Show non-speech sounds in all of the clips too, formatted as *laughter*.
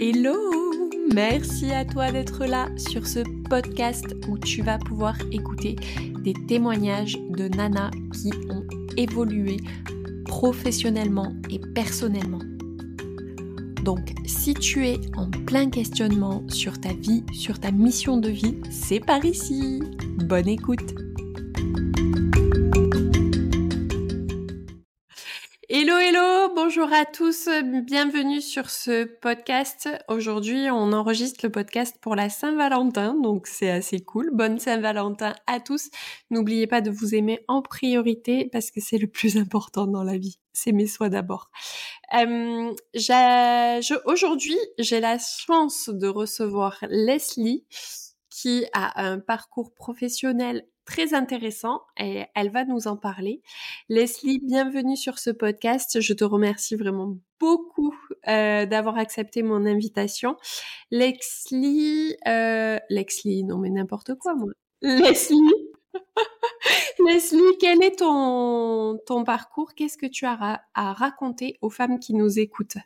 Hello Merci à toi d'être là sur ce podcast où tu vas pouvoir écouter des témoignages de nanas qui ont évolué professionnellement et personnellement. Donc si tu es en plein questionnement sur ta vie, sur ta mission de vie, c'est par ici. Bonne écoute bonjour à tous, bienvenue sur ce podcast. Aujourd'hui, on enregistre le podcast pour la Saint-Valentin, donc c'est assez cool. Bonne Saint-Valentin à tous. N'oubliez pas de vous aimer en priorité parce que c'est le plus important dans la vie. S'aimer soi d'abord. Euh, Aujourd'hui, j'ai la chance de recevoir Leslie qui a un parcours professionnel très intéressant et elle va nous en parler. Leslie, bienvenue sur ce podcast. Je te remercie vraiment beaucoup euh, d'avoir accepté mon invitation. Leslie, euh, non mais n'importe quoi moi. Leslie, *laughs* Leslie, quel est ton, ton parcours? Qu'est-ce que tu as à raconter aux femmes qui nous écoutent?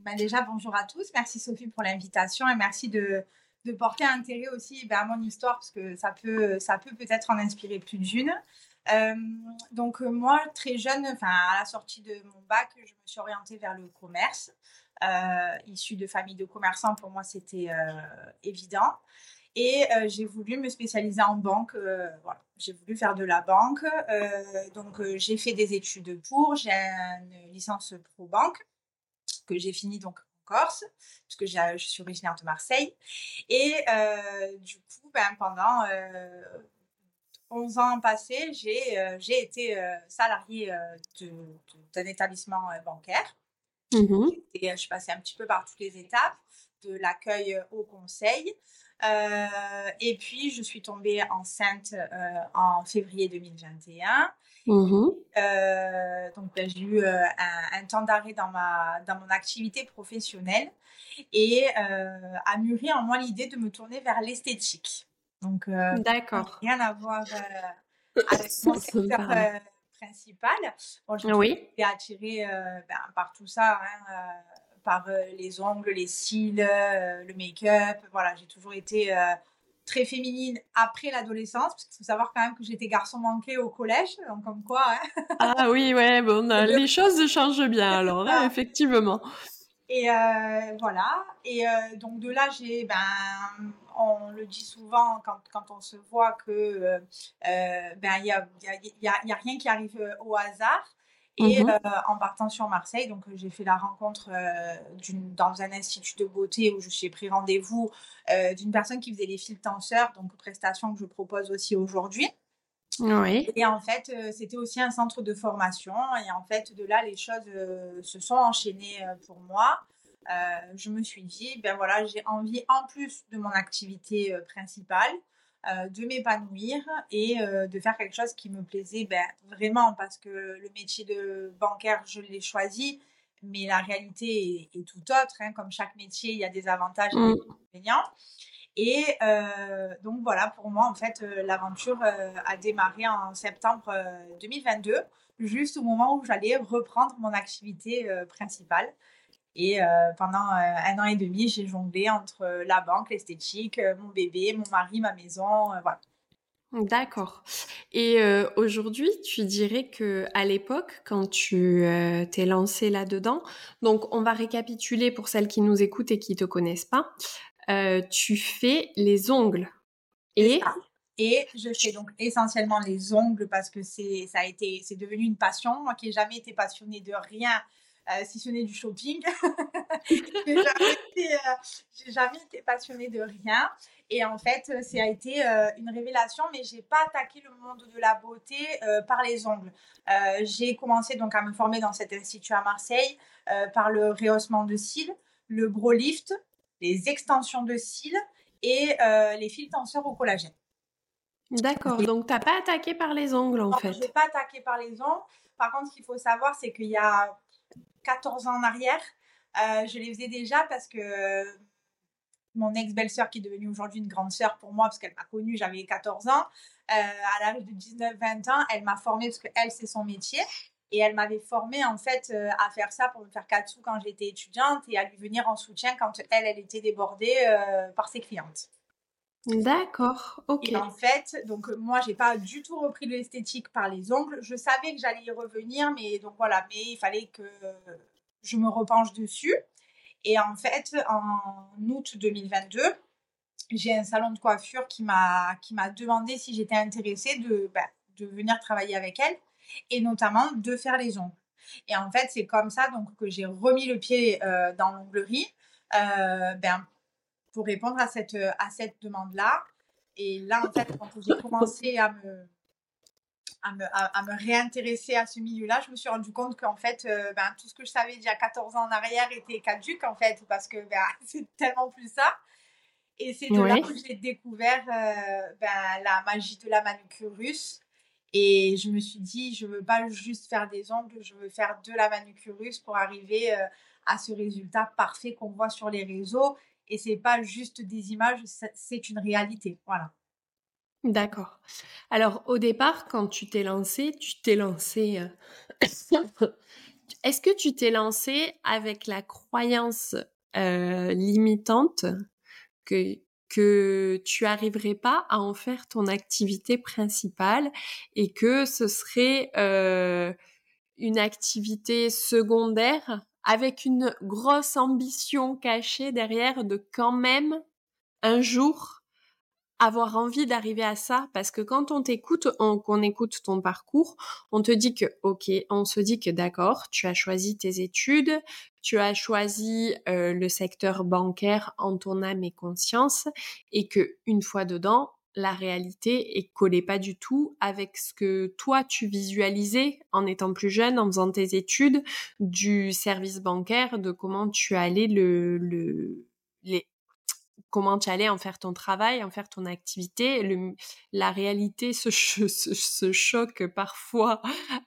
Ben Déjà, bonjour à tous. Merci Sophie pour l'invitation et merci de, de porter intérêt aussi à mon histoire parce que ça peut ça peut peut-être en inspirer plus d'une. Euh, donc euh, moi très jeune, enfin à la sortie de mon bac, je me suis orientée vers le commerce. Euh, issue de famille de commerçants, pour moi c'était évident. Et j'ai voulu me spécialiser en banque. voilà, j'ai voulu faire de la banque. donc j'ai fait des études pour. J'ai une licence pro banque que j'ai fini donc Corse, puisque je suis originaire de Marseille. Et euh, du coup, ben, pendant 11 euh, ans passés, j'ai euh, été salariée d'un établissement bancaire. Mmh et je suis passée un petit peu par toutes les étapes, de l'accueil au conseil. et puis, je suis tombée enceinte en février 2021. Mmh euh, donc, ben, j'ai eu euh, un, temps d'arrêt dans, ma, dans mon activité professionnelle et euh, a mûri en moi l'idée de me tourner vers l'esthétique. Donc, D'accord. rien à voir *laughs* avec mon secteur principal. Bon, je oui. été attirée ben, par tout ça, hein, par les ongles, les cils, le make-up. Voilà, j'ai toujours été très féminine après l'adolescence, parce qu'il faut savoir quand même que j'étais garçon manqué au collège, donc comme quoi. Hein. ah oui, ouais, bon, euh, les choses changent bien alors, hein, effectivement. Et euh, voilà. Et euh, donc de là, j'ai, ben, on le dit souvent quand, quand on se voit que ben il y a, y, a, y a rien qui arrive au hasard. Et mmh euh, en partant sur Marseille, donc j'ai fait la rencontre euh, dans un institut de beauté où je suis pris rendez-vous euh, d'une personne qui faisait les fils tenseurs, donc prestation que je propose aussi aujourd'hui. Oui. Et en fait, c'était aussi un centre de formation. Et en fait, de là, les choses se sont enchaînées pour moi. je me suis dit, ben voilà, j'ai envie, en plus de mon activité principale, euh, de m'épanouir et euh, de faire quelque chose qui me plaisait ben, vraiment parce que le métier de bancaire, je l'ai choisi, mais la réalité est, tout autre. Hein. Comme chaque métier, il y a des avantages et des mm. inconvénients. Et euh, donc voilà, pour moi, en fait, l'aventure a démarré en septembre 2022, juste au moment où j'allais reprendre mon activité principale. Et euh, pendant euh, un an et demi, j'ai jonglé entre euh, la banque, l'esthétique, mon bébé, mon mari, ma maison, voilà. D'accord. Et aujourd'hui, tu dirais que à l'époque, quand tu t'es lancé là-dedans, donc on va récapituler pour celles qui nous écoutent et qui te connaissent pas. tu fais les ongles et et je fais donc essentiellement les ongles parce que c'est ça a été c'est devenu une passion. Moi qui n'ai jamais été passionnée de rien euh, si ce n'est du shopping. *laughs* j'ai jamais, euh, jamais, été passionnée de rien. Et en fait, ça a été euh, une révélation, mais j'ai pas attaqué le monde de la beauté par les ongles. j'ai commencé donc à me former dans cet institut à Marseille par le rehaussement de cils, le brow lift, les extensions de cils et les fils tenseurs au collagène. D'accord, donc tu n'as pas attaqué par les ongles en fait. Je n'ai pas attaqué par les ongles. Par contre, ce qu'il faut savoir, c'est qu'il y a 14 ans en arrière. Euh, je les faisais déjà parce que mon ex-belle-sœur, qui est devenue aujourd'hui une grande sœur pour moi, parce qu'elle m'a connue, j'avais 14 ans, euh, à l'âge de 19-20 ans, elle m'a formée parce qu'elle, c'est son métier. Et elle m'avait formée en fait euh, à faire ça pour me faire sous quand j'étais étudiante et à lui venir en soutien quand elle, elle était débordée euh, par ses clientes. D'accord, ok. Et en fait, donc moi, j'ai pas du tout repris l'esthétique par les ongles. Je savais que j'allais y revenir, mais donc voilà, mais il fallait que je me repenche dessus. Et en fait, en août 2022, j'ai un salon de coiffure qui m'a qui m'a demandé si j'étais intéressée de bah, de venir travailler avec elle et notamment de faire les ongles. Et en fait, c'est comme ça donc que j'ai remis le pied euh, dans l'onglerie euh, ben, pour répondre à cette à cette demande là. Et là, en fait, quand j'ai commencé à me à me, à, me, réintéresser à ce milieu-là, je me suis rendu compte qu'en fait, euh, ben, tout ce que je savais il y a 14 ans en arrière était caduque, en fait, parce que ben, *laughs* c'est tellement plus ça. Et c'est de là que j'ai découvert euh, ben, la magie de la manucure russe. Et je me suis dit, je veux pas juste faire des ongles, je veux faire de la manucure russe pour arriver euh, à ce résultat parfait qu'on voit sur les réseaux. Et c'est pas juste des images, c'est une réalité. Voilà. D'accord. Alors, au départ, quand tu t'es lancé, tu t'es lancé. Euh, *coughs* est-ce que tu t'es lancé avec la croyance euh, limitante que que tu arriverais pas à en faire ton activité principale et que ce serait euh, une activité secondaire avec une grosse ambition cachée derrière de quand même un jour avoir envie d'arriver à ça. Parce que quand on t'écoute, qu'on écoute ton parcours, on te dit que ok, on se dit que d'accord, tu as choisi tes études, tu as choisi euh, le secteur bancaire en ton âme et conscience et que une fois dedans, la réalité est collée pas du tout avec ce que toi tu visualisais en étant plus jeune, en faisant tes études du service bancaire, de comment tu allais le, le les, comment tu allais en faire ton travail, en faire ton activité. la réalité *laughs* se, se, choque parfois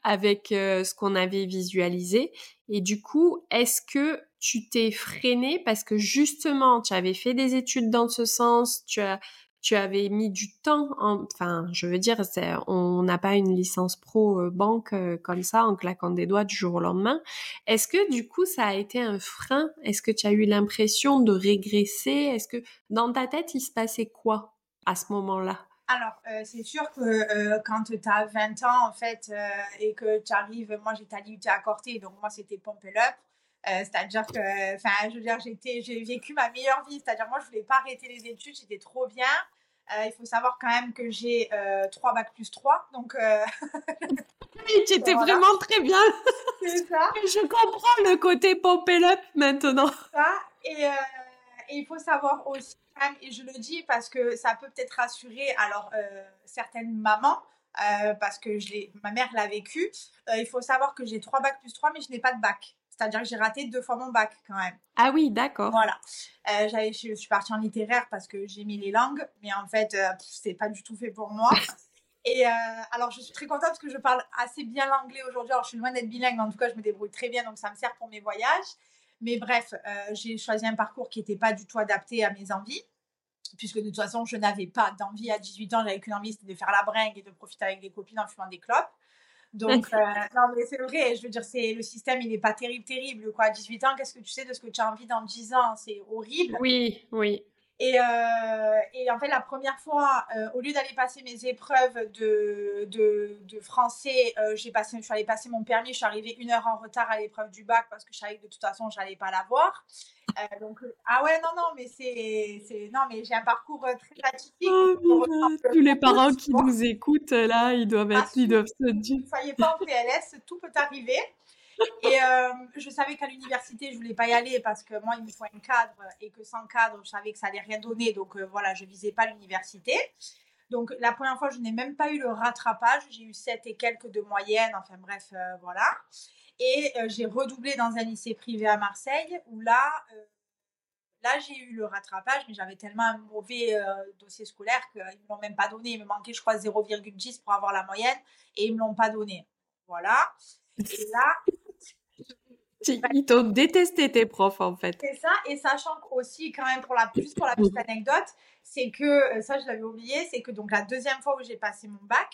avec euh, ce qu'on avait visualisé. Et du coup, est-ce que tu t'es freiné parce que justement, tu avais fait des études dans ce sens, tu as tu avais mis du temps, enfin, je veux dire, on n'a pas une licence pro euh, banque euh, comme ça en claquant des doigts du jour au lendemain. Est-ce que du coup, ça a été un frein? Est-ce que tu as eu l'impression de régresser? Est-ce que dans ta tête, il se passait quoi à ce moment-là? Alors, euh, c'est sûr que quand tu as 20 ans, en fait, et que tu arrives, moi j'étais à l'IUT à Corté, donc moi c'était Pump Up. c'est-à-dire que, enfin, je veux dire, j'ai vécu ma meilleure vie. C'est-à-dire, moi, je voulais pas arrêter les études, j'étais trop bien. Euh, il faut savoir quand même que j'ai euh, 3 bacs plus 3. Donc. Euh... *laughs* oui, tu étais vraiment très bien. C'est ça. *laughs* Je comprends le côté pompé up maintenant. Ça. Et, euh, et, il faut savoir aussi, quand même, et je le dis parce que ça peut peut-être rassurer alors euh, certaines mamans. parce que je ma mère l'a vécu. il faut savoir que j'ai 3 bacs plus 3, mais je n'ai pas de bac. C'est-à-dire que j'ai raté deux fois mon bac quand même. Ah oui, d'accord. Voilà. Euh, j'avais, je, suis partie en littéraire parce que j'ai mis les langues, mais en fait, euh, c'est pas du tout fait pour moi. *laughs* Et euh, alors, je suis très contente parce que je parle assez bien l'anglais aujourd'hui. Alors, je suis loin d'être bilingue, mais en tout cas, je me débrouille très bien, donc ça me sert pour mes voyages. Mais bref, j'ai choisi un parcours qui n'était pas du tout adapté à mes envies puisque de toute façon, je n'avais pas d'envie à 18 ans, j'avais qu'une envie, c'était de faire la bringue et de profiter avec des copines en fumant des clopes. Donc, euh, non, mais c'est vrai, je veux dire, c'est le système, il n'est pas terrible, terrible. Quoi. À 18 ans, qu'est-ce que tu sais de ce que tu as envie dans 10 ans? C'est horrible. Oui, oui. Et, euh, et, en fait, la première fois, euh, au lieu d'aller passer mes épreuves de, de, de français, j'ai passé, je suis allée passer mon permis. Je suis arrivée une heure en retard à l'épreuve du bac parce que je savais que de toute façon, je n'allais pas l'avoir. Euh, donc, ah ouais, non, non, mais c'est. Non, mais j'ai un parcours très atypique. Oh, tous les parents qui nous écoutent, là, ils doivent être. Ils doivent se dire. Soyez pas en PLS, tout peut arriver. Et euh, je savais qu'à l'université, je voulais pas y aller parce que moi, il me faut un cadre et que sans cadre, je savais que ça allait rien donner. Donc euh, voilà, je visais pas l'université. Donc la première fois, je n'ai même pas eu le rattrapage. J'ai eu 7 et quelques de moyenne. Enfin bref, euh, voilà. Et j'ai redoublé dans un lycée privé à Marseille où là, là j'ai eu le rattrapage, mais j'avais tellement un mauvais dossier scolaire qu'ils ne me l'ont même pas donné. Il me manquait, je crois, 0,10 pour avoir la moyenne et ils ne me l'ont pas donné. Voilà. Et là, ils t'ont détesté tes profs en fait. C'est ça, et sachant aussi quand même pour la plus pour la petite anecdote, c'est que euh, ça je l'avais oublié, c'est que donc la deuxième fois où j'ai passé mon bac,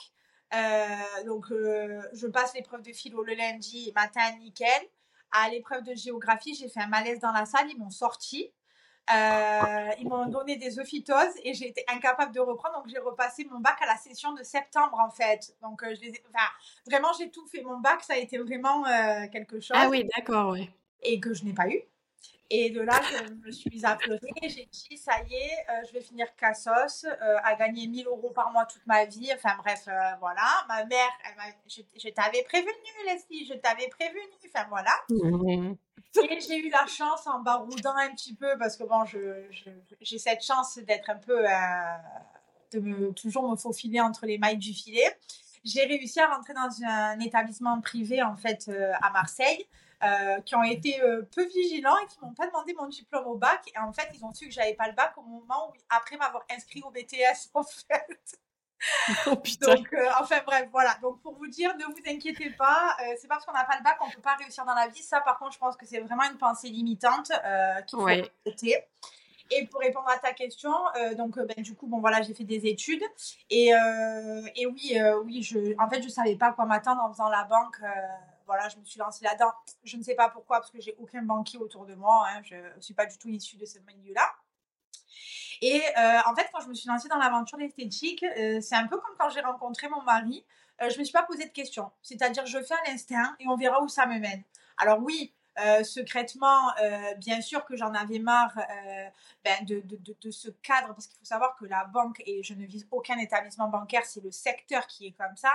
donc, je passe l'épreuve de philo le lundi matin, nickel. À l'épreuve de géographie, j'ai fait un malaise dans la salle, ils m'ont sorti. Euh, ils m'ont donné des ophytoses et j'ai été incapable de reprendre. Donc, j'ai repassé mon bac à la session de septembre, en fait. Donc, euh, je les enfin, vraiment, j'ai tout fait. Mon bac, ça a été vraiment euh, quelque chose. Ah oui, d'accord, oui. Et que je n'ai pas eu. Et de là, je me suis appelée, j'ai dit, ça y est, euh, je vais finir Cassos, euh, à gagner 1000 euros par mois toute ma vie. Enfin bref, euh, voilà. Ma mère, je, t'avais prévenu, Leslie, je t'avais prévenu. Enfin voilà. Mmh. Et j'ai eu la chance en baroudant un petit peu, parce que bon, j'ai je, cette chance d'être un peu, de me, toujours me faufiler entre les mailles du filet. J'ai réussi à rentrer dans un établissement privé, en fait, à Marseille. Euh, qui ont été euh, peu vigilants et qui m'ont pas demandé mon diplôme au bac. Et en fait, ils ont su que j'avais pas le bac au moment où, après m'avoir inscrit au BTS, *laughs* en fait. *laughs* Oh. Donc, euh, enfin bref, voilà. Donc, pour vous dire, ne vous inquiétez pas. c'est pas parce qu'on n'a pas le bac qu'on peut pas réussir dans la vie. Ça, par contre, je pense que c'est vraiment une pensée limitante qu'il faut ouais. Et pour répondre à ta question, donc ben, du coup, bon voilà, j'ai fait des études et, et oui, oui, je, en fait, je savais pas quoi m'attendre en faisant la banque voilà, je me suis lancée là-dedans. Je ne sais pas pourquoi, parce que j'ai aucun banquier autour de moi. Hein, je ne suis pas du tout issue de ce milieu-là. Et euh, en fait, quand je me suis lancée dans l'aventure esthétique, euh, c'est un peu comme quand j'ai rencontré mon mari. Euh, je ne me suis pas posé de questions. C'est-à-dire, je fais à l'instinct et on verra où ça me mène. Alors oui, euh, secrètement, euh, bien sûr que j'en avais marre euh, ben de, de, de, ce cadre, parce qu'il faut savoir que la banque, et je ne vise aucun établissement bancaire, c'est le secteur qui est comme ça,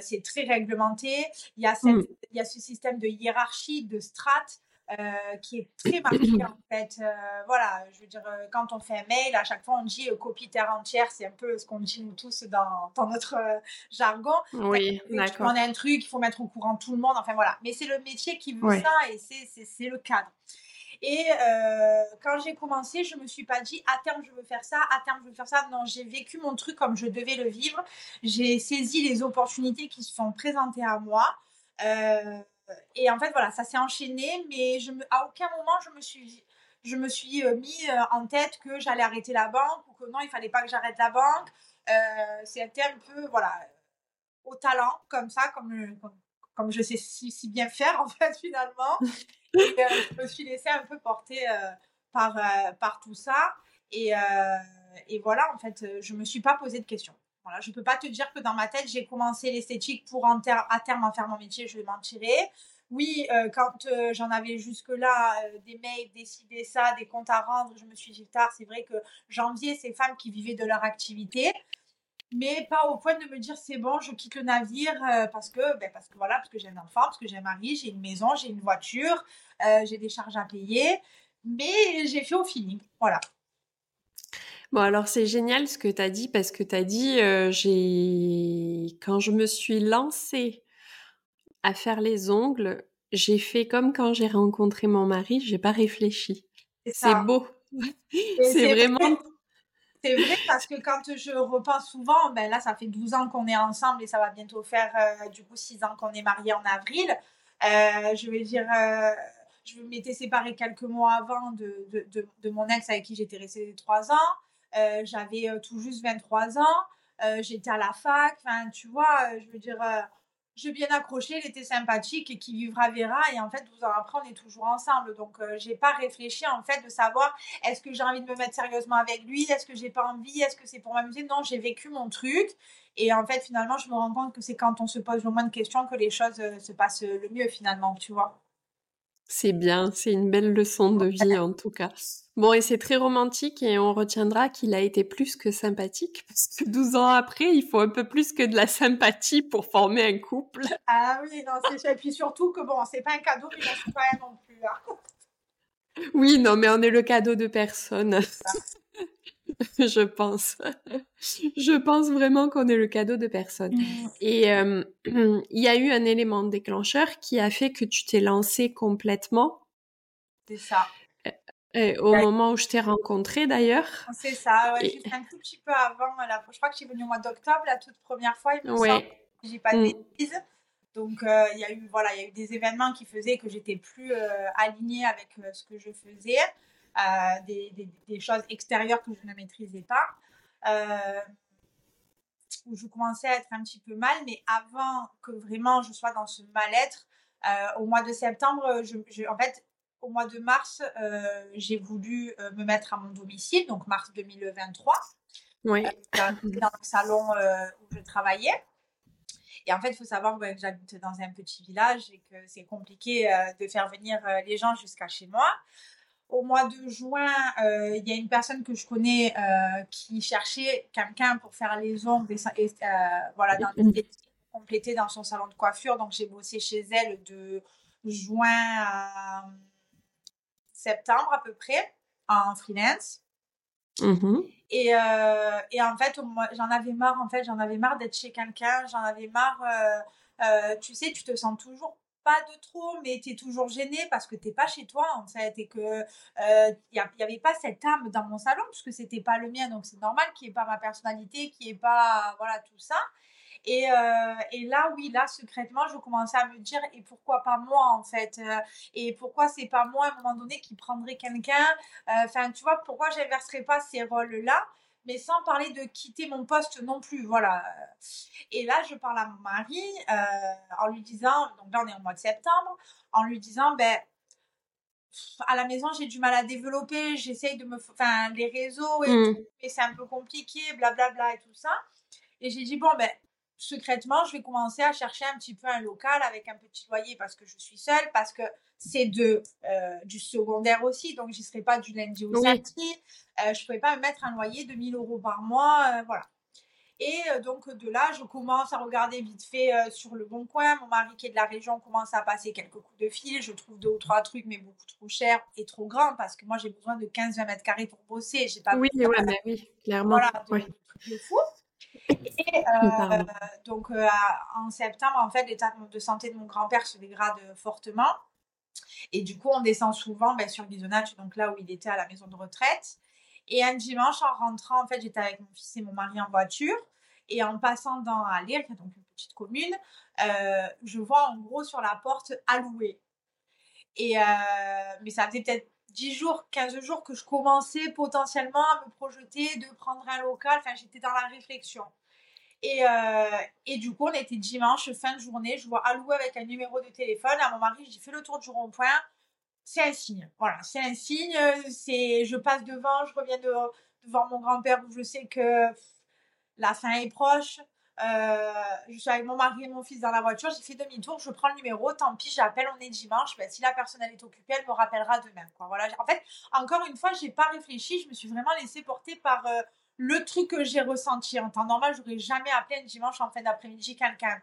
c'est très réglementé, il y, a cette, mm. il y a ce système de hiérarchie, de strates, euh, qui est très marqué en *clears throat* fait. Euh, voilà, je veux dire, euh, quand on fait un mail, à chaque fois on dit copie terre entière, c'est un peu ce qu'on dit nous tous dans, dans notre jargon. Oui, d'accord. On a un truc, il faut mettre au courant tout le monde, enfin voilà. Mais c'est le métier qui veut ça et c'est le cadre. Et quand j'ai commencé, je me suis pas dit à terme je veux faire ça, à terme je veux faire ça. Non, j'ai vécu mon truc comme je devais le vivre. J'ai saisi les opportunités qui se sont présentées à moi. Euh, et en fait, voilà, ça s'est enchaîné, mais je me, à aucun moment je me suis, je me suis euh, mis euh, en tête que j'allais arrêter la banque ou que non, il fallait pas que j'arrête la banque. Euh, C'était un peu, voilà, au talent, comme ça, comme, comme, je sais si, si, bien faire, *laughs* en fait, finalement. Et je me suis laissée un peu porter par, par tout ça. Et, et voilà, en fait, je me suis pas posé de questions. Voilà, je peux pas te dire que dans ma tête, j'ai commencé l'esthétique pour à terme en faire mon métier, je vais m'en tirer. Oui, euh, quand euh, j'en avais jusque-là euh, des mails, décider ça, des comptes à rendre, je me suis dit tard, c'est vrai que j'enviais ces femmes qui vivaient de leur activité, mais pas au point de me dire c'est bon, je quitte le navire parce que, ben, parce que voilà, parce que j'ai un enfant, parce que j'ai un mari, j'ai une maison, j'ai une voiture, j'ai des charges à payer, mais j'ai fait au feeling, voilà. Bon, alors c'est génial ce que tu as dit parce que tu as dit, j'ai quand je me suis lancée à faire les ongles, j'ai fait comme quand j'ai rencontré mon mari, j'ai pas réfléchi. C'est beau. *laughs* c'est vraiment. C'est vrai parce que quand je repense souvent, ben là, ça fait 12 ans qu'on est ensemble et ça va bientôt faire du coup 6 ans qu'on est mariés en avril. je vais dire, je m'étais séparée quelques mois avant de, de, de, de mon ex avec qui j'étais restée 3 ans. Euh, j'avais euh, tout juste 23 ans. Euh, j'étais à la fac. Enfin, tu vois, je veux dire, j'ai bien accroché, il était sympathique et qui vivra verra. Et en fait, 12 ans après, on est toujours ensemble. Donc, j'ai pas réfléchi en fait de savoir est-ce que j'ai envie de me mettre sérieusement avec lui, est-ce que j'ai pas envie, est-ce que c'est pour m'amuser? Non, j'ai vécu mon truc. Et en fait, finalement, je me rends compte que c'est quand on se pose le moins de questions que les choses se passent le mieux finalement, tu vois. C'est bien, c'est une belle leçon de vie en tout cas. Bon, et c'est très romantique et on retiendra qu'il a été plus que sympathique parce que 12 ans après, il faut un peu plus que de la sympathie pour former un couple. Ah oui, non, c'est Et puis surtout que bon, c'est pas un cadeau, mais c'est pas non plus. Hein. Oui, non, mais on est le cadeau de personne. *laughs* *laughs* je pense. *laughs* je pense vraiment qu'on est le cadeau de personne. Mm. Et euh, *clears throat* il y a eu un élément déclencheur qui a fait que tu t'es lancé complètement. C'est ça. Euh, au moment où je t'ai rencontré d'ailleurs. C'est ça, ouais, juste un tout petit peu avant. Je crois que je suis venue au mois d'octobre, la toute première fois, il me ouais. J'ai pas de mm. bêtises. Donc euh, il y a eu voilà, il y a eu des événements qui faisaient que j'étais plus alignée avec ce que je faisais. Euh, des, des, choses extérieures que je ne maîtrisais pas. Euh, où je commençais à être un petit peu mal, mais avant que vraiment je sois dans ce mal-être, au mois de septembre, je, en fait, au mois de mars, j'ai voulu me mettre à mon domicile, donc mars 2023. Oui. dans le salon où je travaillais. Et en fait, il faut savoir que j'habite dans un petit village et que c'est compliqué de faire venir les gens jusqu'à chez moi au mois de juin, euh, il y a une personne que je connais euh, qui cherchait quelqu'un pour faire les ongles et, euh, voilà, dans, compléter dans son salon de coiffure. Donc, j'ai bossé chez elle de juin à septembre à peu près en freelance. Mm-hmm. Et, et, en fait, j'en avais marre, en fait, j'en avais marre d'être chez quelqu'un, j'en avais marre, tu sais, tu te sens toujours pas de trop, mais tu es toujours gêné parce que t'es pas chez toi en fait et que il euh, n'y avait pas cette âme dans mon salon puisque c'était pas le mien donc c'est normal qu'il n'y ait pas ma personnalité, qu'il n'y ait pas voilà tout ça. Et, euh, et, là, oui, là, secrètement, je commençais à me dire, et pourquoi pas moi, en fait euh, Et pourquoi c'est pas moi, à un moment donné, qui prendrait quelqu'un Enfin, tu vois, pourquoi j'inverserais pas ces rôles-là? Mais sans parler de quitter mon poste non plus. Voilà. Et là, je parle à mon mari euh, en lui disant, donc là on est au mois de septembre, en lui disant, ben, à la maison j'ai du mal à développer, j'essaye de me, enfin les réseaux et mmh. c'est un peu compliqué, blablabla bla, bla, et tout ça. Et j'ai dit bon ben secrètement, je vais commencer à chercher un petit peu un local avec un petit loyer parce que je suis seule, parce que c'est de euh, du secondaire aussi, donc j'y serai pas du lundi au samedi. Euh, je ne pouvais pas me mettre un loyer de 1000 euros par mois, euh, voilà. Et donc de là, je commence à regarder vite fait sur le bon coin. Mon mari qui est de la région commence à passer quelques coups de fil. Je trouve deux ou trois trucs, mais beaucoup trop cher et trop grand parce que moi j'ai besoin de 15-20 mètres carrés pour bosser. J'ai pas oui, ouais, mais oui, clairement. Voilà, donc, de fou. Et euh, donc euh, en septembre, en fait, l'état de santé de mon grand-père se dégrade fortement. Et du coup, on descend souvent ben, sur Bisonnage, donc là où il était à la maison de retraite. Et un dimanche, en rentrant, en fait, j'étais avec mon fils et mon mari en voiture. Et en passant dans Alire, qui est donc une petite commune, euh, je vois en gros sur la porte alloué. Et mais ça faisait peut-être 10 jours, 15 jours que je commençais potentiellement à me projeter de prendre un local. Enfin, j'étais dans la réflexion. Et, euh, et du coup, on était dimanche, fin de journée. Je vois alloué avec un numéro de téléphone. À mon mari, j'ai fait le tour du rond-point. C'est un signe. Voilà, c'est un signe. C'est, je passe devant, je reviens devant mon grand-père où je sais que la fin est proche. Euh, je suis avec mon mari et mon fils dans la voiture, j'ai fait demi-tour, je prends le numéro, tant pis, j'appelle, on est dimanche. Ben, si la personne est occupée, elle me rappellera demain. Voilà. En fait, encore une fois, j'ai pas réfléchi, je me suis vraiment laissée porter par euh, le truc que j'ai ressenti. En temps normal, j'aurais jamais appelé un dimanche en fin d'après-midi quelqu'un.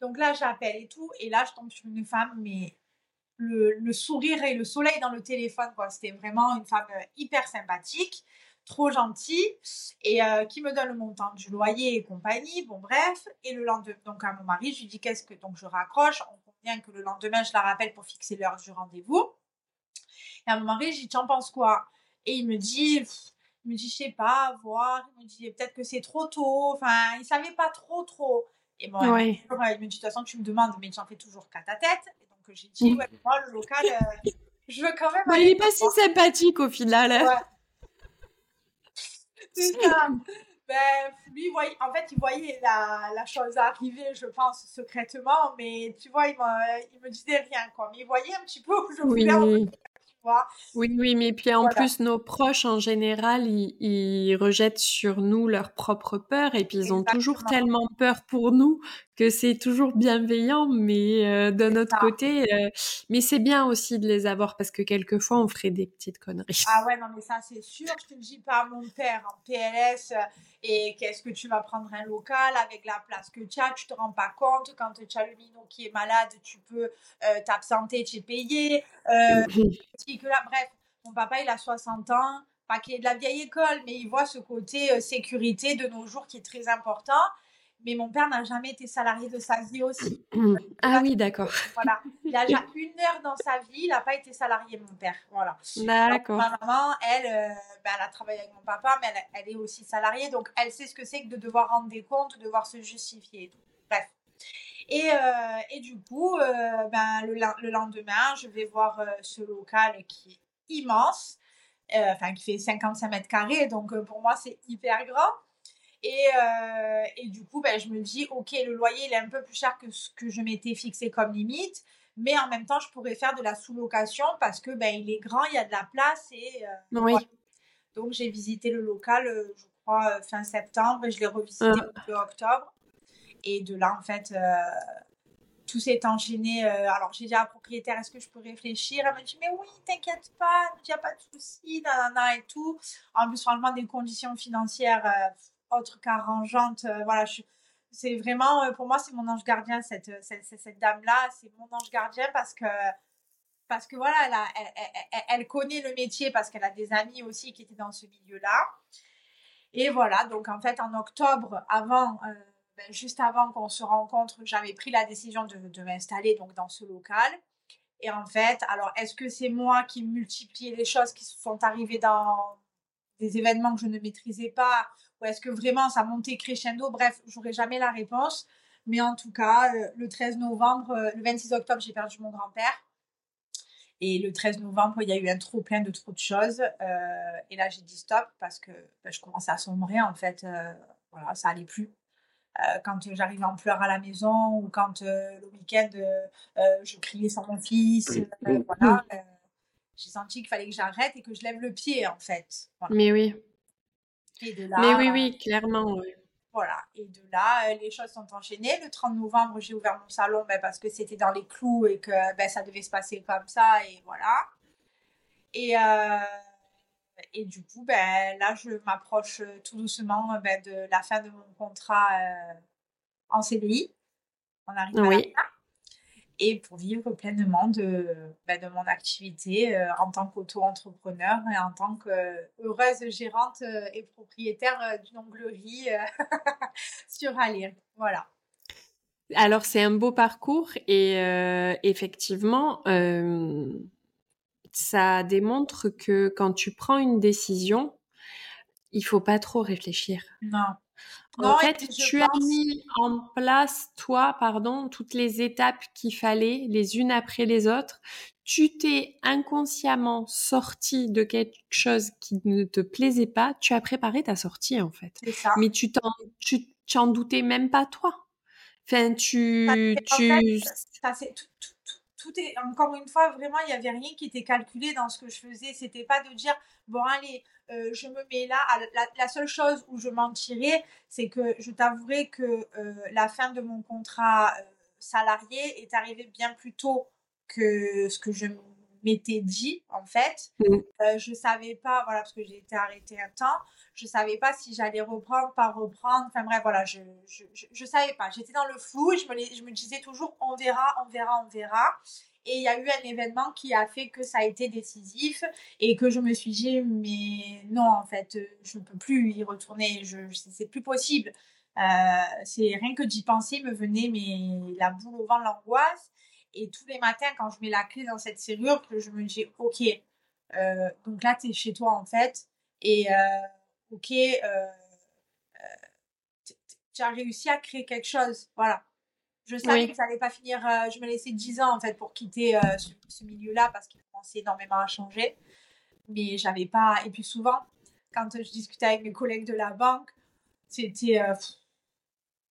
Donc là, j'appelle et tout, et là, je tombe sur une femme, mais le, sourire et le soleil dans le téléphone. C'était vraiment une femme euh, hyper sympathique trop gentil et euh, qui me donne le montant du loyer et compagnie. Bon, bref. Et le lendemain, donc à mon mari, je lui dis qu'est-ce que. Donc je raccroche. On convient que le lendemain, je la rappelle pour fixer l'heure du rendez-vous. Et à mon mari, je dis tu en penses quoi? Et il me dit. il me dit, je sais pas, voir. Il me dit, peut-être que c'est trop tôt. Enfin, il savait pas trop, trop. Et bon, il, me dit, de toute façon, tu me demandes, mais j'en fais toujours qu'à ta tête. Et donc, j'ai dit, ouais, moi, le local, euh, je veux quand même. il est pas si sympathique au final. Ouais. C'est ça. Ben, lui, voyait, en fait, il voyait la, la, chose arriver, je pense, secrètement, mais tu vois, il me, il me disait rien, quoi. Mais il voyait un petit peu où je voulais oui. Oui, oui, mais puis en plus, nos proches, en général, ils, rejettent sur nous leur propre peur et puis ils ont toujours tellement peur pour nous que c'est toujours bienveillant, mais euh, d'un autre côté, euh, mais c'est bien aussi de les avoir parce que quelquefois, on ferait des petites conneries. Ah ouais, non, mais ça, c'est sûr. Je te le dis pas mon père en PLS. Euh, et qu'est-ce que tu vas prendre un local avec la place que tu as, tu te rends pas compte. Quand tu as le minot qui est malade, tu peux t'absenter, tu es payé. *laughs* que là, bref, mon papa, il a 60 ans, pas qu'il est de la vieille école, mais il voit ce côté sécurité de nos jours qui est très important mais mon père n'a jamais été salarié de sa vie aussi. *clears throat* ah oui, d'accord. *laughs* Voilà. Il a déjà *laughs* une heure dans sa vie, il n'a pas été salarié, mon père. Voilà. D'accord. Ma maman, elle, euh, ben, elle a travaillé avec mon papa, mais elle, est aussi salariée, donc elle sait ce que c'est que de devoir rendre des comptes, de devoir se justifier et tout. Bref. Et, euh, et du coup, euh, ben, le, le, lendemain, je vais voir ce local qui est immense, enfin qui fait 55 mètres carrés, donc pour moi c'est hyper grand. Et, euh, et du coup, ben, je me dis, ok, le loyer, il est un peu plus cher que ce que je m'étais fixé comme limite. Mais en même temps, je pourrais faire de la sous-location parce que ben, il est grand, il y a de la place. Et, euh, oui. Donc, j'ai visité le local, euh, je crois, fin septembre et je l'ai revisité en octobre. Et de là, en fait, tout s'est enchaîné. alors, j'ai dit à la propriétaire, est-ce que je peux réfléchir? Elle m'a dit, mais oui, t'inquiète pas, il n'y a pas de souci, nanana et tout. En plus, franchement, des conditions financières autre qu'arrangeante. Euh, voilà, c'est vraiment, euh, pour moi, c'est mon ange gardien, cette, cette, cette dame-là. C'est mon ange gardien parce que, parce que voilà, elle, elle, connaît le métier parce qu'elle a des amis aussi qui étaient dans ce milieu-là. Et voilà, donc en fait, en octobre, avant, euh, ben, juste avant qu'on se rencontre, j'avais pris la décision de, de m'installer donc dans ce local. Et en fait, alors est-ce que c'est moi qui multipliais les choses qui sont arrivées dans des événements que je ne maîtrisais pas ou est-ce que vraiment ça montait crescendo? Bref, j'aurai jamais la réponse. Mais en tout cas, euh, le 13 novembre, euh, le 26 octobre, j'ai perdu mon grand-père. Et le 13 novembre, il y a eu un trop plein de trop de choses. Euh, et là, j'ai dit stop parce que ben, je commençais à sombrer. En fait, voilà, ça allait plus. quand j'arrivais en pleurs à la maison ou quand le week-end, je criais sur mon fils, voilà, j'ai senti qu'il fallait que j'arrête et que je lève le pied, en fait. Mais oui. Mais oui, oui, clairement. Oui. Voilà. Et de là, euh, les choses sont enchaînées. Le 30 novembre, j'ai ouvert mon salon ben, parce que c'était dans les clous et que ben, ça devait se passer comme ça. Et voilà. Et, euh, et du coup, ben, là, je m'approche tout doucement ben, de la fin de mon contrat euh, en CDI. On arrive à oui et pour vivre pleinement de, bah, de mon activité euh, en tant qu'auto-entrepreneur et en tant qu'heureuse gérante euh, et propriétaire euh, d'une onglerie *laughs* sur Alire. Voilà. Alors c'est un beau parcours et effectivement, ça démontre que quand tu prends une décision, il faut pas trop réfléchir. Non. En fait, tu as mis en place, toi, pardon, toutes les étapes qu'il fallait, les unes après les autres. Tu t'es inconsciemment sorti de quelque chose qui ne te plaisait pas. Tu as préparé ta sortie, en fait. Ça. Mais tu t'en, tu, t'en doutais même pas, toi. Enfin, tu, tu... tout, tout, est, encore une fois, vraiment, il y avait rien qui était calculé dans ce que je faisais. C'était pas de dire, bon, allez, euh, je me mets là. La, seule chose où je mentirais, c'est que je t'avouerai que euh, la fin de mon contrat euh, salarié est arrivée bien plus tôt que ce que je m'étais dit en fait. Mm. je savais pas, voilà, parce que j'ai été arrêtée un temps, je savais pas si j'allais reprendre, pas reprendre. Enfin bref, voilà, je je, je, savais pas. J'étais dans le flou et je me, je me disais toujours on verra, on verra, on verra. Et il y a eu un événement qui a fait que ça a été décisif et que je me suis dit, mais non, en fait, je ne peux plus y retourner, je, c'est plus possible. Euh, c'est rien que d'y penser me venait mais la boule au vent, l'angoisse. Et tous les matins, quand je mets la clé dans cette serrure, que je me dis, ok, euh, donc là, tu es chez toi en fait. Et euh, ok, tu as réussi à créer quelque chose. Voilà. Je savais que ça n'allait pas finir. Euh, je me laissais 10 ans en fait pour quitter euh, ce, milieu-là parce qu'il commençait énormément à changer. Mais j'avais pas. Et puis souvent, quand je discutais avec mes collègues de la banque, c'était euh,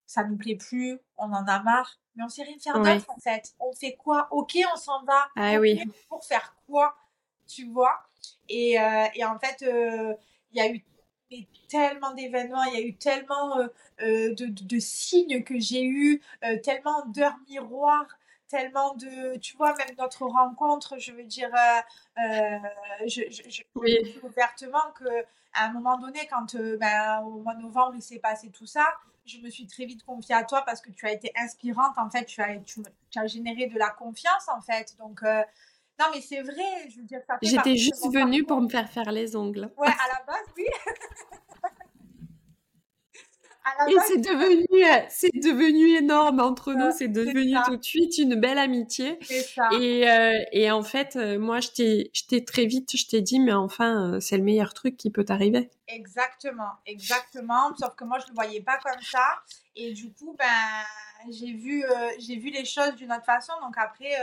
ça nous plaît plus, on en a marre, mais on sait rien faire d'autre en fait. On fait quoi? Ok, on s'en va. Ah, oui. Pour faire quoi? Tu vois? Et, et, en fait, il y a eu tellement d'événements, il y a eu tellement euh, euh, de, de, signes que j'ai eu, euh, tellement d'heures miroirs, tellement de, tu vois, même notre rencontre, je veux dire, je, je, je oui. ouvertement que à un moment donné, quand ben, au mois de novembre il s'est passé tout ça, je me suis très vite confiée à toi parce que tu as été inspirante, en fait, tu as, tu, tu as généré de la confiance, en fait, donc non, mais c'est vrai, je veux dire, ça J'étais juste venue pour me faire faire les ongles. Ouais, à la base, oui. *laughs* Et c'est devenu, euh, c'est devenu énorme entre nous. C'est devenu tout de suite une belle amitié. Ça. Et, euh, et en fait, euh, moi, je t'ai, je t'ai très vite, je t'ai dit, mais enfin, c'est le meilleur truc qui peut t'arriver. Exactement, exactement. Sauf que moi, je le voyais pas comme ça. Et du coup, ben, j'ai vu, j'ai vu les choses d'une autre façon. Donc après,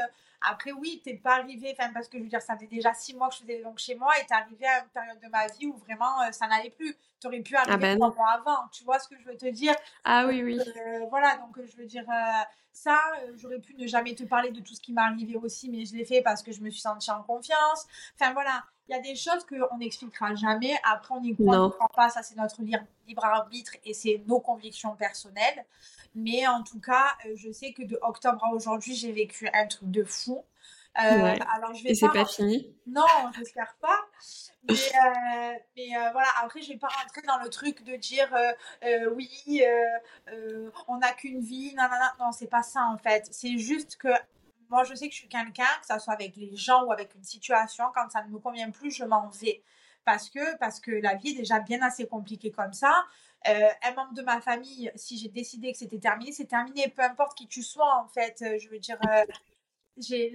Après, oui, t'es pas arrivé, enfin, parce que je veux dire, ça fait déjà six mois que je faisais longues chez moi et t'es arrivé à une période de ma vie où vraiment euh, ça n'allait plus. T'aurais pu arriver ah ben trois mois avant, tu vois ce que je veux te dire? Ah oui, oui. Euh, voilà, donc je veux dire, ça, j'aurais pu ne jamais te parler de tout ce qui m'est arrivé aussi, mais je l'ai fait parce que je me suis sentie en confiance. Enfin, voilà il y a des choses qu'on n'expliquera jamais. Après, on n'y croit, on croit pas. Ça, c'est notre libre arbitre et c'est nos convictions personnelles. Mais en tout cas, euh, je sais que de octobre à aujourd'hui, j'ai vécu un truc de fou. Euh, alors, je vais et c'est pas fini Non, j'espère pas. Mais, euh, mais voilà, après, je vais pas rentrer dans le truc de dire oui, on n'a qu'une vie. Non, non, non, non c'est pas ça en fait. C'est juste que moi, je sais que je suis quelqu'un, que ça soit avec les gens ou avec une situation, quand ça ne me convient plus, je m'en vais. Parce que, parce que la vie est déjà bien assez compliquée comme ça. Euh, un membre de ma famille, si j'ai décidé que c'était terminé, c'est terminé. Peu importe qui tu sois, en fait. Euh, je veux dire, euh, j'ai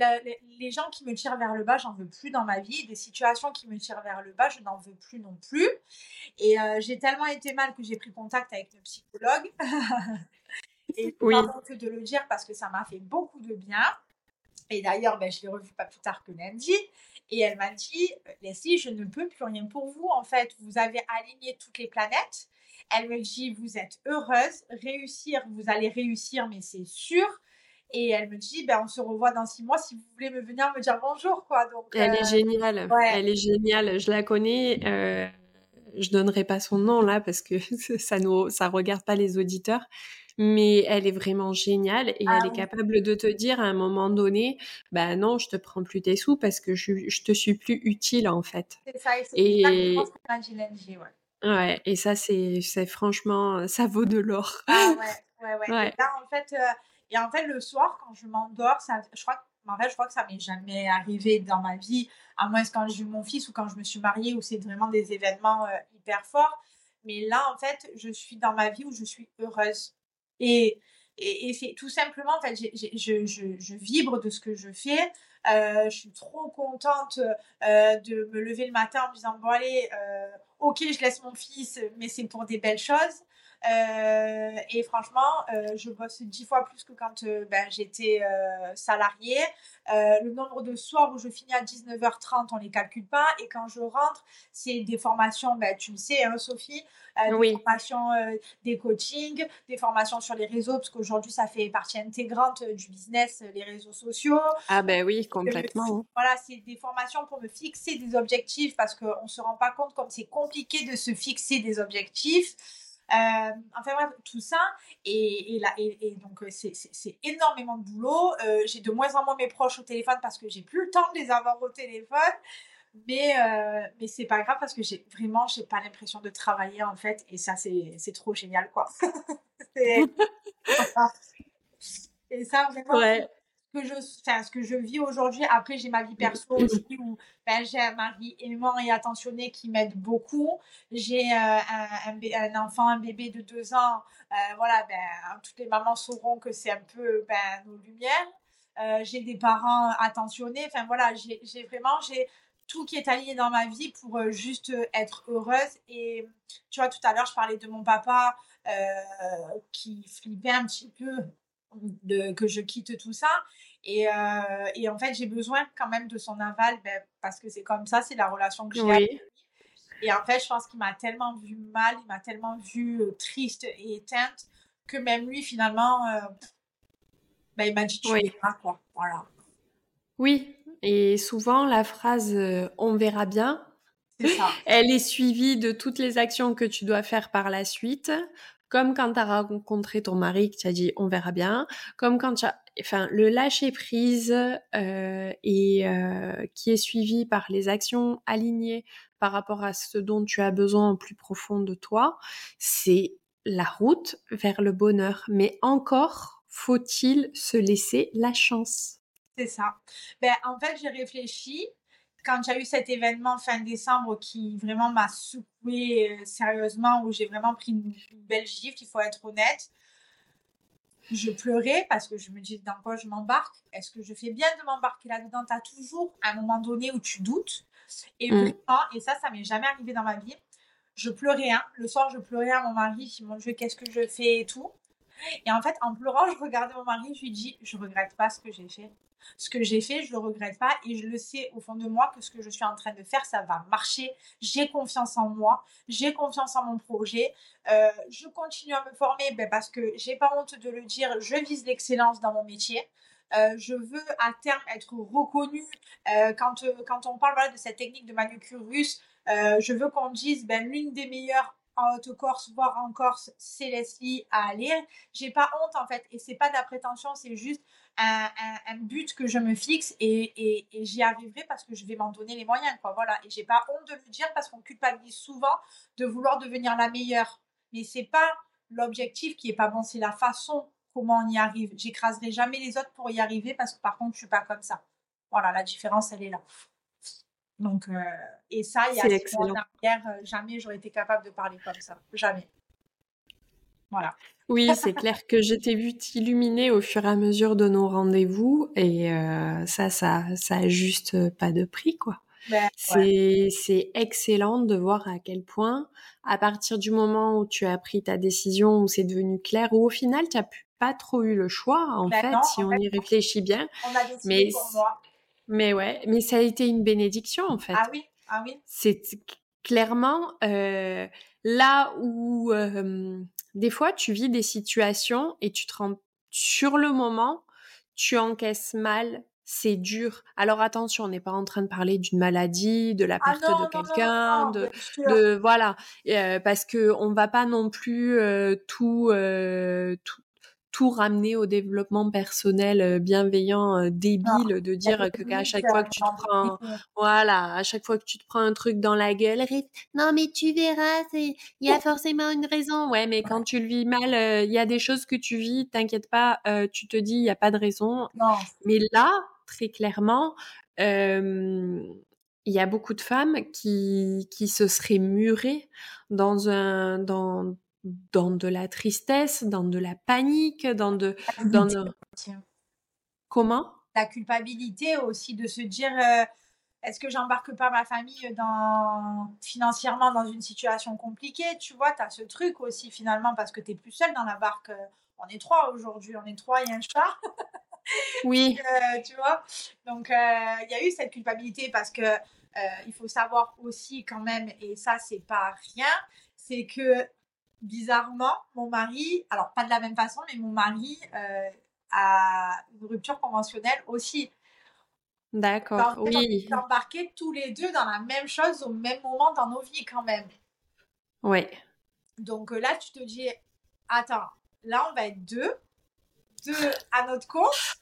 les gens qui me tirent vers le bas, j'en veux plus dans ma vie. Des situations qui me tirent vers le bas, je n'en veux plus non plus. Et j'ai tellement été mal que j'ai pris contact avec le psychologue. *laughs* Et oui. que de le dire parce que ça m'a fait beaucoup de bien. Et d'ailleurs, ben, je l'ai revue pas plus tard que lundi. Et elle m'a dit, Leslie, je ne peux plus rien pour vous. En fait, vous avez aligné toutes les planètes. Elle me dit, vous êtes heureuse, réussir, vous allez réussir, mais c'est sûr. Et elle me dit, ben, on se revoit dans six mois si vous voulez me venir me dire bonjour, quoi. Donc, elle est euh, géniale. Elle est géniale. Je la connais. Euh, je donnerai pas son nom là parce que *laughs* ça nous, ça regarde pas les auditeurs mais elle est vraiment géniale et ah elle est capable de te dire à un moment donné, bah non, je te prends plus tes sous parce que je, je te suis plus utile en fait. C'est ça, et, et... ouais. Ouais, et ça c'est, c'est franchement, ça vaut de l'or. Ah ouais, *laughs* ouais, ouais. Et là en fait, euh, et en fait le soir quand je m'endors, ça, je crois en fait, je crois que ça m'est jamais arrivé dans ma vie, à moins que quand j'ai eu mon fils ou quand je me suis mariée, où c'est vraiment des événements euh, hyper forts. Mais là, en fait, je suis dans ma vie où je suis heureuse. Et, et, c'est tout simplement, en fait, je, je, je, vibre de ce que je fais. Euh, je suis trop contente euh, de me lever le matin en me disant, bon allez, euh, ok, je laisse mon fils, mais c'est pour des belles choses. Euh, et franchement, euh, je bosse dix fois plus que quand euh, ben, j'étais salariée. le nombre de soirs où je finis à 19h30, on les calcule pas. Et quand je rentre, c'est des formations, ben, tu le sais, hein, Sophie, des formations, des coachings, des formations sur les réseaux, parce qu'aujourd'hui, ça fait partie intégrante du business, les réseaux sociaux. Ah ben oui, complètement. voilà, c'est des formations pour me fixer des objectifs, parce qu'on ne se rend pas compte comme c'est compliqué de se fixer des objectifs. Euh, enfin bref, tout ça. Et, et, là, et, donc, euh, c'est énormément de boulot. Euh, j'ai de moins en moins mes proches au téléphone parce que j'ai plus le temps de les avoir au téléphone. Mais, mais c'est pas grave parce que j'ai vraiment, j'ai pas l'impression de travailler en fait. Et ça, c'est trop génial quoi. *laughs* *laughs* et ça, vraiment, ouais que je, enfin, ce que je vis aujourd'hui. Après, j'ai ma vie perso aussi où ben, j'ai un mari aimant et attentionné qui m'aide beaucoup. J'ai euh, un, un, enfant, un bébé de deux ans. Euh, voilà, ben, toutes les mamans sauront que c'est un peu ben, nos lumières. Euh, j'ai des parents attentionnés. Enfin, voilà, j'ai vraiment, j'ai tout qui est aligné dans ma vie pour juste être heureuse. Et tu vois, tout à l'heure, je parlais de mon papa qui flippait un petit peu de, que je quitte tout ça. Et, euh, et en fait, j'ai besoin quand même de son aval ben, parce que c'est comme ça, c'est la relation que j'ai avec lui. Et en fait, je pense qu'il m'a tellement vu mal, il m'a tellement vu euh, triste et éteinte que même lui, finalement, euh, ben, il m'a dit tu oui. verras, quoi. Voilà. Oui, et souvent, la phrase on verra bien, ça. *laughs* elle est suivie de toutes les actions que tu dois faire par la suite comme quand tu as rencontré ton mari qui t'a dit on verra bien, comme quand tu as enfin le lâcher prise euh, et euh, qui est suivi par les actions alignées par rapport à ce dont tu as besoin au plus profond de toi, c'est la route vers le bonheur. Mais encore faut-il se laisser la chance. C'est ça. Ben, en fait, j'ai réfléchi quand j'ai eu cet événement fin décembre qui vraiment m'a secoué euh, sérieusement, où j'ai vraiment pris une, belle gifle, il faut être honnête, je pleurais parce que je me disais dans quoi je m'embarque? Est-ce que je fais bien de m'embarquer là-dedans? Tu as toujours un moment donné où tu doutes. Et mm. vraiment, et ça, ça m'est jamais arrivé dans ma vie. Je pleurais, hein. le soir, je pleurais à mon mari, mon Dieu, qu'est-ce que je fais et tout. Et en fait, en pleurant, je regardais mon mari, je lui dis, je regrette pas ce que j'ai fait. Ce que j'ai fait, je le regrette pas et je le sais au fond de moi que ce que je suis en train de faire, ça va marcher. J'ai confiance en moi, j'ai confiance en mon projet. Euh, je continue à me former ben, parce que j'ai pas honte de le dire, je vise l'excellence dans mon métier. Euh, je veux à terme être reconnue. Euh, quand, quand on parle de cette technique de manucure russe, je veux qu'on dise ben, l'une des meilleures en Haute-Corse, voire en Corse, c'est Leslie à aller. J'ai pas honte en fait, et c'est pas de la prétention, c'est juste un, but que je me fixe et, j'y arriverai parce que je vais m'en donner les moyens. Voilà, et j'ai pas honte de le dire parce qu'on culpabilise souvent de vouloir devenir la meilleure, mais c'est pas l'objectif qui est pas bon, c'est la façon comment on y arrive. J'écraserai jamais les autres pour y arriver parce que par contre, je suis pas comme ça. Voilà, la différence, elle est là. Donc, euh, et ça, il y a six mois en jamais j'aurais été capable de parler comme ça. Jamais. Voilà. Oui, *laughs* c'est clair que je t'ai vu t'illuminer au fur et à mesure de nos rendez-vous et euh, ça, ça, ça a juste pas de prix, quoi. Ben, c'est excellent de voir à quel point, à partir du moment où tu as pris ta décision, où c'est devenu clair, où au final, tu n'as pas trop eu le choix, en ben fait, si on y réfléchit bien. On a décidé mais pour moi. Mais ouais, mais ça a été une bénédiction en fait. Ah oui, ah oui. C'est clairement euh, là où euh, des fois tu vis des situations et tu te rends sur le moment, tu encaisses mal, c'est dur. Alors attention, on n'est pas en train de parler d'une maladie, de la ah perte de quelqu'un, de, de, voilà, euh, parce que on va pas non plus euh, tout, euh, tout tout ramener au développement personnel euh, bienveillant euh, débile de dire que à chaque fois que tu te prends voilà à chaque fois que tu te prends un truc dans la gueule non mais tu verras c'est il y a forcément une raison. Ouais mais quand tu le vis mal euh, il y a des choses que tu vis t'inquiète pas tu te dis il y a pas de raison. Mais là très clairement il y a beaucoup de femmes qui, qui se seraient murées dans un, dans, dans de la tristesse, dans de la panique, dans de... Dans Comment? La culpabilité aussi de se dire, euh, est-ce que j'embarque pas ma famille dans, financièrement dans une situation compliquée? Tu vois, tu as ce truc aussi finalement parce que tu es plus seule dans la barque. On est trois aujourd'hui, on est trois et un chat. *laughs* Oui. Euh, tu vois Donc, euh, il y a eu cette culpabilité parce que il faut savoir aussi quand même, et ça, c'est pas rien, c'est que bizarrement, mon mari, alors pas de la même façon, mais mon mari euh, a une rupture conventionnelle aussi. D'accord, oui. On embarqués tous les deux dans la même chose au même moment dans nos vies quand même. Oui. Donc euh, là, tu te dis, attends, là on va être deux, deux à notre compte.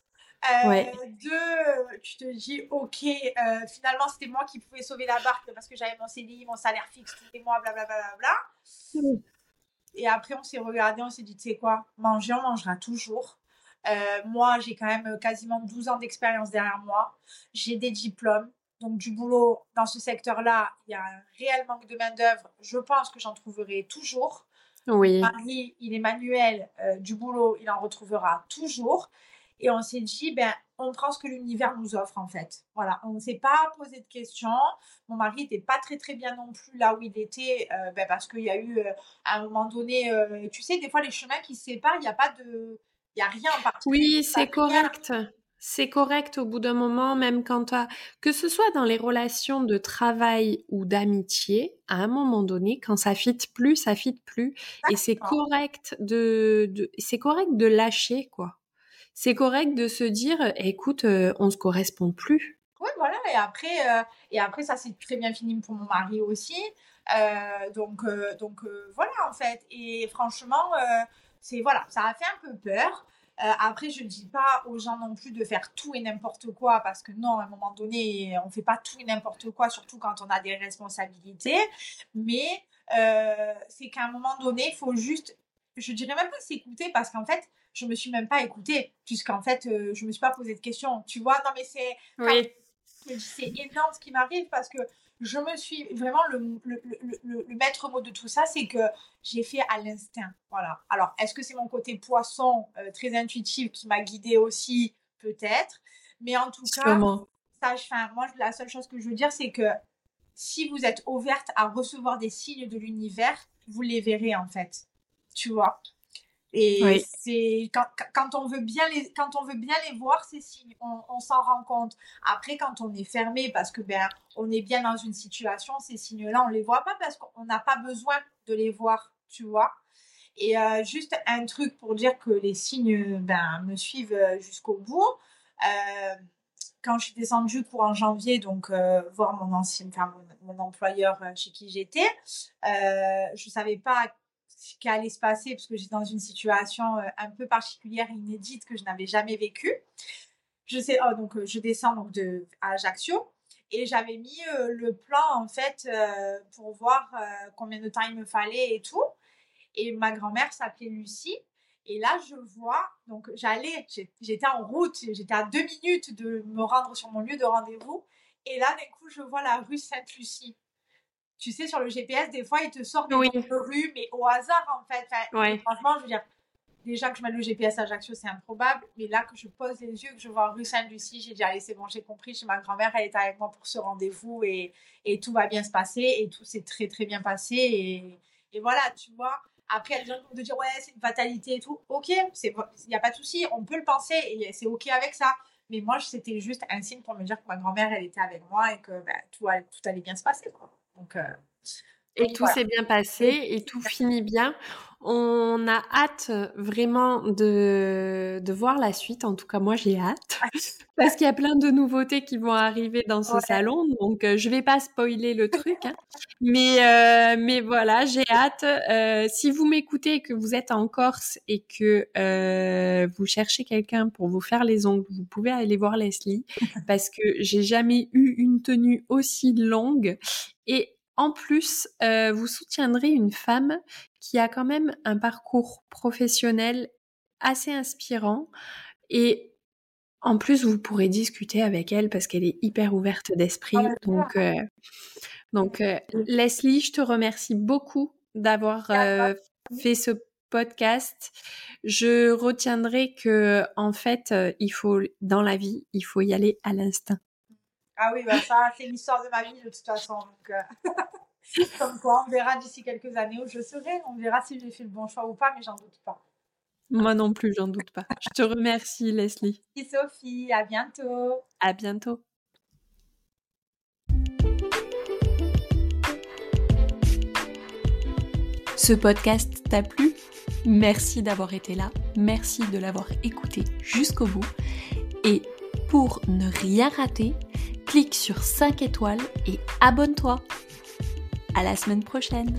Euh, deux, tu te dis, ok, euh, finalement c'était moi qui pouvais sauver la barque parce que j'avais mon CDI, mon salaire fixe tous les mois, blablabla. Bla, bla, bla. Et après, on s'est regardé, on s'est dit, tu sais quoi, manger, on mangera toujours. Euh, moi, j'ai quand même quasiment 12 ans d'expérience derrière moi. J'ai des diplômes. Donc, du boulot dans ce secteur-là, il y a un réel manque de main-d'œuvre. Je pense que j'en trouverai toujours. Oui. Marie, il est manuel, euh, du boulot, il en retrouvera toujours. Et on s'est dit, ben, on prend ce que l'univers nous offre, en fait. Voilà, on ne s'est pas posé de questions. Mon mari n'était pas très, très bien non plus là où il était, euh, ben, parce qu'il y a eu, euh, à un moment donné, euh, tu sais, des fois, les chemins qui se séparent, il n'y a pas de... Il n'y a rien en particulier. Oui, c'est correct. C'est correct au bout d'un moment, même quand as... que ce soit dans les relations de travail ou d'amitié, à un moment donné, quand ça fit plus, ça fit plus, et c'est correct de, de... c'est correct de lâcher quoi c'est correct de se dire, écoute, euh, on se correspond plus. Oui, voilà. Et après, euh, et après ça c'est très bien fini pour mon mari aussi. Euh, donc, donc voilà en fait. Et franchement, c'est voilà, ça a fait un peu peur. après, je ne dis pas aux gens non plus de faire tout et n'importe quoi parce que non, à un moment donné, on ne fait pas tout et n'importe quoi, surtout quand on a des responsabilités. Mais c'est qu'à un moment donné, il faut juste, je dirais même pas s'écouter parce qu'en fait, je me suis même pas écoutée, puisqu'en fait, je euh, je me suis pas posé de questions. Tu vois, non, mais c'est. Oui. C'est énorme ce qui m'arrive parce que je me suis vraiment le, le, le, le maître mot de tout ça, c'est que j'ai fait à l'instinct. Voilà. Alors, est-ce que c'est mon côté poisson euh, très intuitif qui m'a guidée aussi? Peut-être. Mais en tout cas, ça, moi, la seule chose que je veux dire, c'est que si vous êtes ouverte à recevoir des signes de l'univers, vous les verrez en fait. Tu vois Et c'est quand, quand, on veut bien les quand on veut bien les voir ces signes, on, on s'en rend compte. Après, quand on est fermé parce que ben on est bien dans une situation, ces signes-là on les voit pas parce qu'on n'a pas besoin de les voir, tu vois. Et euh, juste un truc pour dire que les signes ben, me suivent euh, jusqu'au bout. Euh, quand je suis descendue courant janvier, donc euh, voir mon ancien, enfin, mon, mon employeur chez qui j'étais, euh, je savais pas ce qui allait se passer parce que j'étais dans une situation euh, un peu particulière inédite que je n'avais jamais vécue. Je sais, oh, donc je descends donc de à Ajaccio et j'avais mis le plan en fait pour voir combien de temps il me fallait et tout. Et ma grand-mère s'appelait Lucie. Et là, je vois, donc j'allais, j'étais en route, j'étais à deux minutes de me rendre sur mon lieu de rendez-vous. Et là, d'un coup, je vois la rue Sainte-Lucie. Tu sais, sur le GPS, des fois, il te sort des Oui. de rues, mais au hasard, en fait. Enfin, Ouais. Franchement, je veux dire, déjà que je mets le GPS à Ajaccio, c'est improbable. Mais là, que je pose les yeux, que je vois rue Sainte-Lucie, j'ai dit, allez, c'est bon, j'ai compris. Chez ma grand-mère, elle était avec moi pour ce rendez-vous et, et tout va bien se passer. Et tout s'est très, très bien passé. Et, et voilà, tu vois. Après, gens qui vont te dire, ouais, c'est une fatalité et tout. Ok, il n'y a pas de souci, on peut le penser et c'est ok avec ça. Mais moi, c'était juste un signe pour me dire que ma grand-mère, elle était avec moi et que ben, tout, allait, tout allait bien se passer. Quoi. Donc, euh, Et tout voilà. s'est bien passé et tout finit bien. On a hâte vraiment de, de voir la suite. En tout cas, moi, j'ai hâte. *laughs* Parce qu'il y a plein de nouveautés qui vont arriver dans ce Ouais. salon. Donc, euh, je vais pas spoiler le *laughs* truc. hein. Mais, euh, mais voilà, j'ai hâte. Euh, si vous m'écoutez et que vous êtes en Corse et que euh, vous cherchez quelqu'un pour vous faire les ongles, vous pouvez aller voir Leslie. *laughs* Parce que j'ai jamais eu une tenue aussi longue. Et en plus, euh, vous soutiendrez une femme qui a quand même un parcours professionnel assez inspirant et en plus vous pourrez discuter avec elle parce qu'elle est hyper ouverte d'esprit. Ah Donc, euh, donc euh, Leslie, je te remercie beaucoup d'avoir euh, fait ce podcast. Je retiendrai que en fait, il faut dans la vie, il faut y aller à l'instinct. Ah oui, bah ça, c'est l'histoire de ma vie de toute façon. Donc, euh, *laughs* comme quoi, on verra d'ici quelques années où je serai. On verra si j'ai fait le bon choix ou pas, mais j'en doute pas. Moi non plus, j'en doute pas. Je te remercie, Leslie. Merci Sophie, à bientôt. À bientôt. Ce podcast t'a plu? Merci d'avoir été là, merci de l'avoir écouté jusqu'au bout. Et pour ne rien rater, clique sur 5 étoiles et abonne-toi. À la semaine prochaine